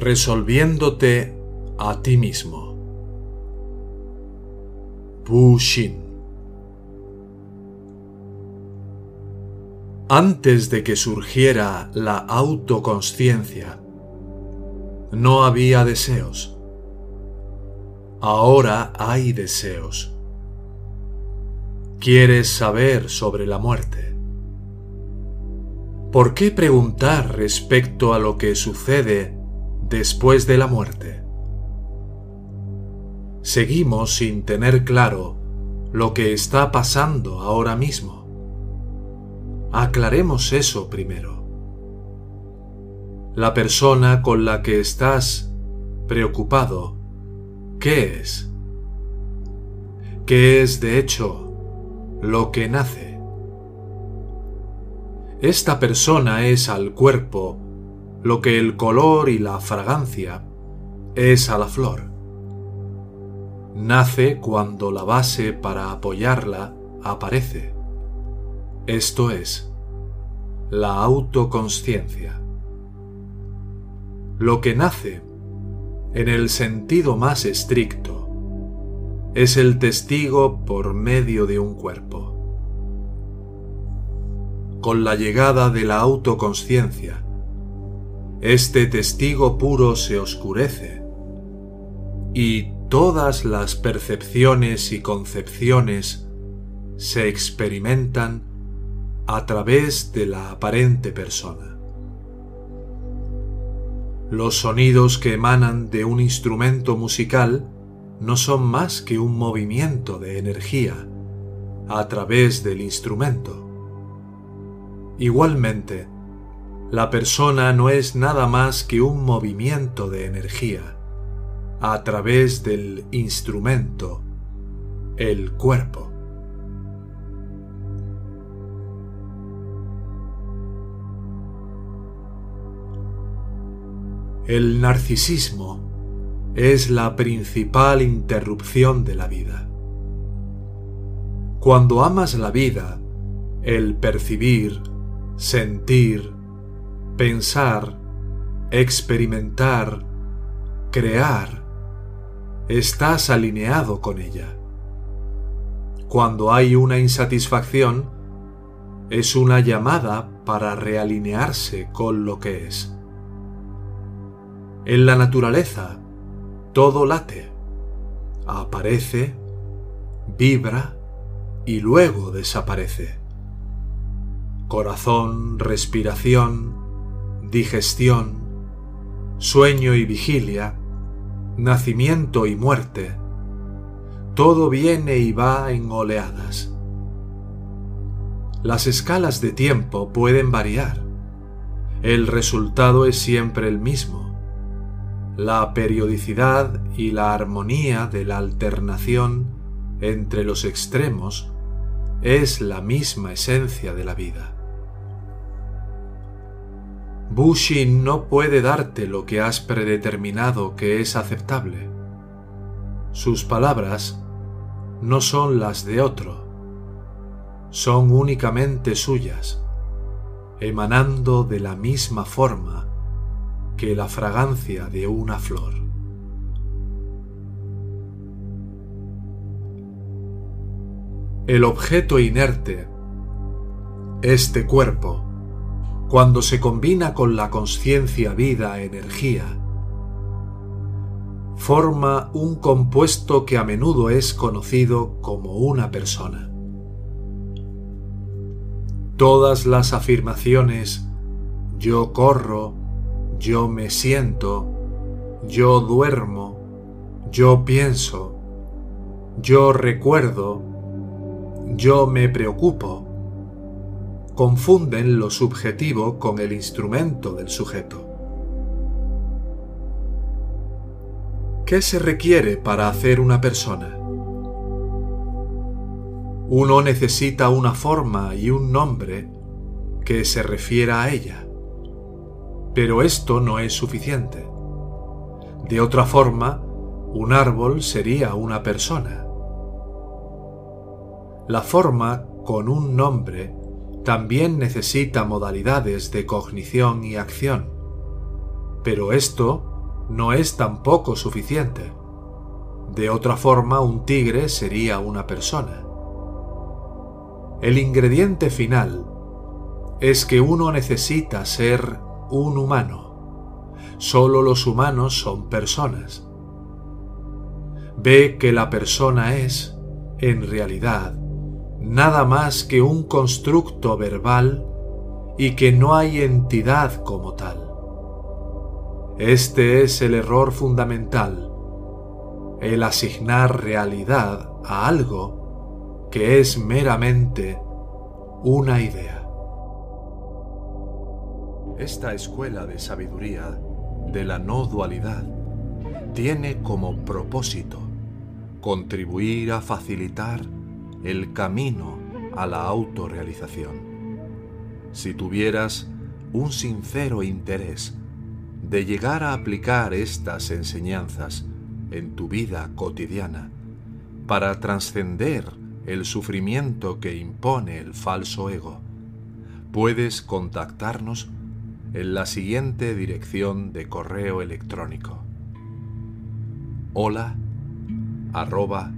resolviéndote a ti mismo. Bushin. Antes de que surgiera la autoconsciencia, no había deseos. Ahora hay deseos. ¿Quieres saber sobre la muerte? ¿Por qué preguntar respecto a lo que sucede después de la muerte? Seguimos sin tener claro lo que está pasando ahora mismo. Aclaremos eso primero. La persona con la que estás preocupado, ¿qué es? ¿Qué es de hecho lo que nace? Esta persona es al cuerpo lo que el color y la fragancia es a la flor. Nace cuando la base para apoyarla aparece. Esto es, la autoconsciencia. Lo que nace, en el sentido más estricto, es el testigo por medio de un cuerpo con la llegada de la autoconsciencia, este testigo puro se oscurece y todas las percepciones y concepciones se experimentan a través de la aparente persona. Los sonidos que emanan de un instrumento musical no son más que un movimiento de energía a través del instrumento. Igualmente, la persona no es nada más que un movimiento de energía a través del instrumento, el cuerpo. El narcisismo es la principal interrupción de la vida. Cuando amas la vida, el percibir, sentir, pensar, experimentar, crear, estás alineado con ella. Cuando hay una insatisfacción, es una llamada para realinearse con lo que es. En la naturaleza, todo late, aparece, vibra y luego desaparece corazón, respiración, digestión, sueño y vigilia, nacimiento y muerte, todo viene y va en oleadas. Las escalas de tiempo pueden variar. El resultado es siempre el mismo. La periodicidad y la armonía de la alternación entre los extremos es la misma esencia de la vida. Bushin no puede darte lo que has predeterminado que es aceptable. Sus palabras no son las de otro, son únicamente suyas, emanando de la misma forma que la fragancia de una flor. El objeto inerte, este cuerpo, cuando se combina con la conciencia, vida, energía, forma un compuesto que a menudo es conocido como una persona. Todas las afirmaciones yo corro, yo me siento, yo duermo, yo pienso, yo recuerdo, yo me preocupo, confunden lo subjetivo con el instrumento del sujeto. ¿Qué se requiere para hacer una persona? Uno necesita una forma y un nombre que se refiera a ella, pero esto no es suficiente. De otra forma, un árbol sería una persona. La forma con un nombre también necesita modalidades de cognición y acción, pero esto no es tampoco suficiente. De otra forma, un tigre sería una persona. El ingrediente final es que uno necesita ser un humano. Solo los humanos son personas. Ve que la persona es, en realidad, nada más que un constructo verbal y que no hay entidad como tal. Este es el error fundamental, el asignar realidad a algo que es meramente una idea. Esta escuela de sabiduría de la no dualidad tiene como propósito contribuir a facilitar el camino a la autorrealización. Si tuvieras un sincero interés de llegar a aplicar estas enseñanzas en tu vida cotidiana para trascender el sufrimiento que impone el falso ego, puedes contactarnos en la siguiente dirección de correo electrónico. Hola arroba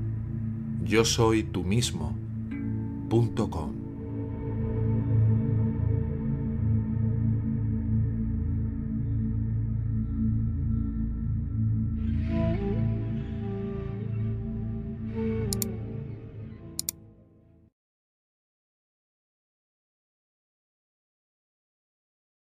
yo soy tú mismo punto com.